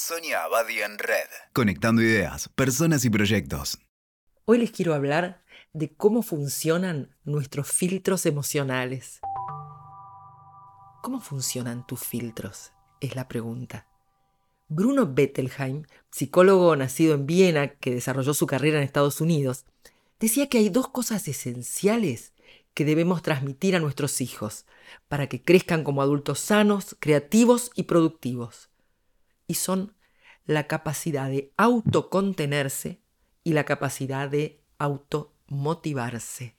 Sonia Abadi en Red. Conectando ideas, personas y proyectos. Hoy les quiero hablar de cómo funcionan nuestros filtros emocionales. ¿Cómo funcionan tus filtros? Es la pregunta. Bruno Bettelheim, psicólogo nacido en Viena que desarrolló su carrera en Estados Unidos, decía que hay dos cosas esenciales que debemos transmitir a nuestros hijos para que crezcan como adultos sanos, creativos y productivos y son la capacidad de autocontenerse y la capacidad de automotivarse.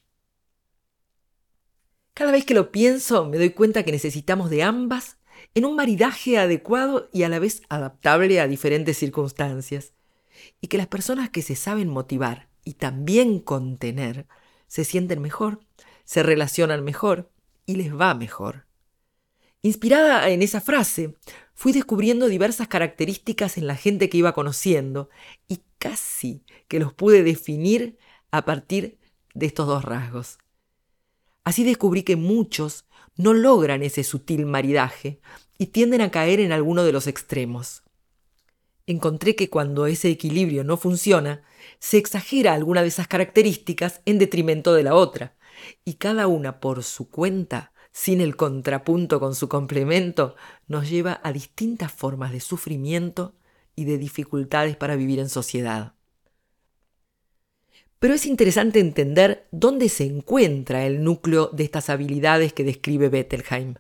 Cada vez que lo pienso me doy cuenta que necesitamos de ambas en un maridaje adecuado y a la vez adaptable a diferentes circunstancias, y que las personas que se saben motivar y también contener se sienten mejor, se relacionan mejor y les va mejor. Inspirada en esa frase, fui descubriendo diversas características en la gente que iba conociendo y casi que los pude definir a partir de estos dos rasgos. Así descubrí que muchos no logran ese sutil maridaje y tienden a caer en alguno de los extremos. Encontré que cuando ese equilibrio no funciona, se exagera alguna de esas características en detrimento de la otra, y cada una por su cuenta sin el contrapunto con su complemento, nos lleva a distintas formas de sufrimiento y de dificultades para vivir en sociedad. Pero es interesante entender dónde se encuentra el núcleo de estas habilidades que describe Bettelheim.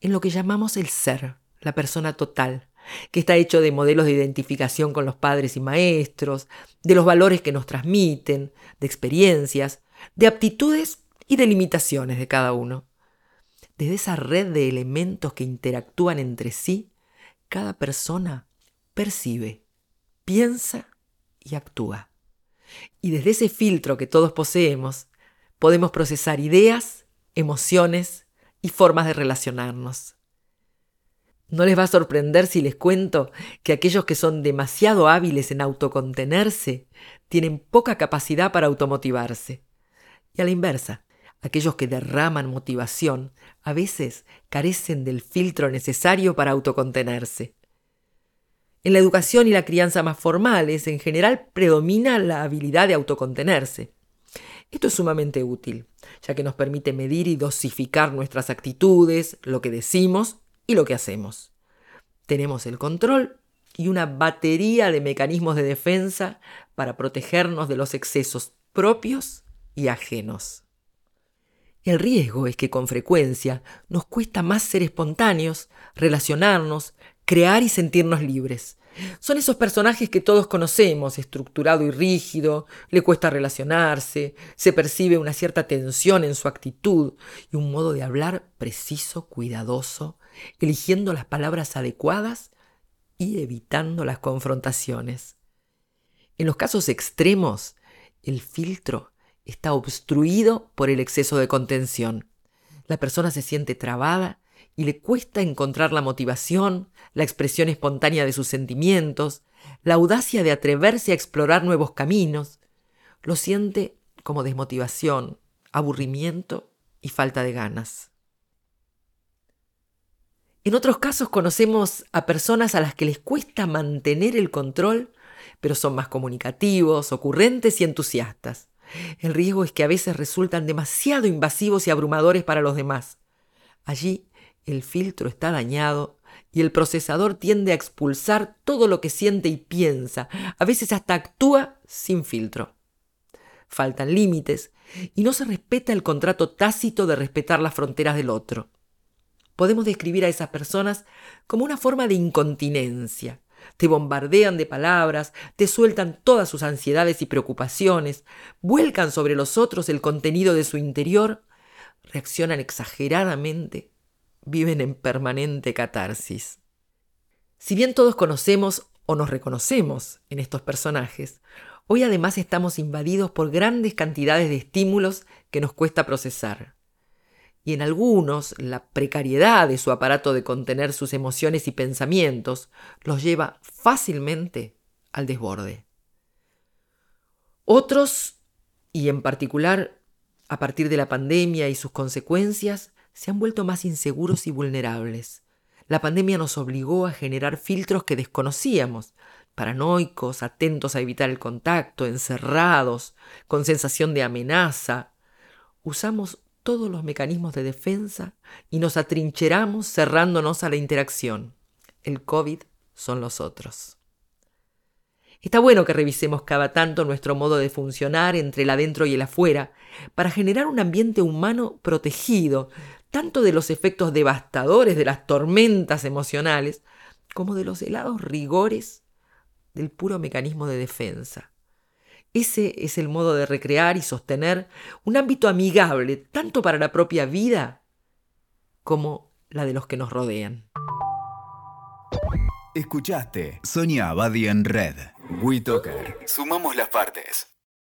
En lo que llamamos el ser, la persona total, que está hecho de modelos de identificación con los padres y maestros, de los valores que nos transmiten, de experiencias, de aptitudes y de limitaciones de cada uno. Desde esa red de elementos que interactúan entre sí, cada persona percibe, piensa y actúa. Y desde ese filtro que todos poseemos, podemos procesar ideas, emociones y formas de relacionarnos. No les va a sorprender si les cuento que aquellos que son demasiado hábiles en autocontenerse tienen poca capacidad para automotivarse. Y a la inversa, aquellos que derraman motivación, a veces carecen del filtro necesario para autocontenerse. En la educación y la crianza más formales, en general, predomina la habilidad de autocontenerse. Esto es sumamente útil, ya que nos permite medir y dosificar nuestras actitudes, lo que decimos y lo que hacemos. Tenemos el control y una batería de mecanismos de defensa para protegernos de los excesos propios y ajenos. El riesgo es que con frecuencia nos cuesta más ser espontáneos, relacionarnos, crear y sentirnos libres. Son esos personajes que todos conocemos, estructurado y rígido, le cuesta relacionarse, se percibe una cierta tensión en su actitud y un modo de hablar preciso, cuidadoso, eligiendo las palabras adecuadas y evitando las confrontaciones. En los casos extremos, el filtro está obstruido por el exceso de contención. La persona se siente trabada y le cuesta encontrar la motivación, la expresión espontánea de sus sentimientos, la audacia de atreverse a explorar nuevos caminos. Lo siente como desmotivación, aburrimiento y falta de ganas. En otros casos conocemos a personas a las que les cuesta mantener el control, pero son más comunicativos, ocurrentes y entusiastas. El riesgo es que a veces resultan demasiado invasivos y abrumadores para los demás. Allí el filtro está dañado y el procesador tiende a expulsar todo lo que siente y piensa, a veces hasta actúa sin filtro. Faltan límites y no se respeta el contrato tácito de respetar las fronteras del otro. Podemos describir a esas personas como una forma de incontinencia, te bombardean de palabras, te sueltan todas sus ansiedades y preocupaciones, vuelcan sobre los otros el contenido de su interior, reaccionan exageradamente, viven en permanente catarsis. Si bien todos conocemos o nos reconocemos en estos personajes, hoy además estamos invadidos por grandes cantidades de estímulos que nos cuesta procesar y en algunos la precariedad de su aparato de contener sus emociones y pensamientos los lleva fácilmente al desborde. Otros, y en particular a partir de la pandemia y sus consecuencias, se han vuelto más inseguros y vulnerables. La pandemia nos obligó a generar filtros que desconocíamos, paranoicos, atentos a evitar el contacto, encerrados, con sensación de amenaza. Usamos todos los mecanismos de defensa y nos atrincheramos cerrándonos a la interacción. El COVID son los otros. Está bueno que revisemos cada tanto nuestro modo de funcionar entre el adentro y el afuera, para generar un ambiente humano protegido, tanto de los efectos devastadores de las tormentas emocionales, como de los helados rigores del puro mecanismo de defensa. Ese es el modo de recrear y sostener un ámbito amigable tanto para la propia vida como la de los que nos rodean. Escuchaste Sonia Abadi en Red. WeToker. Sumamos las partes.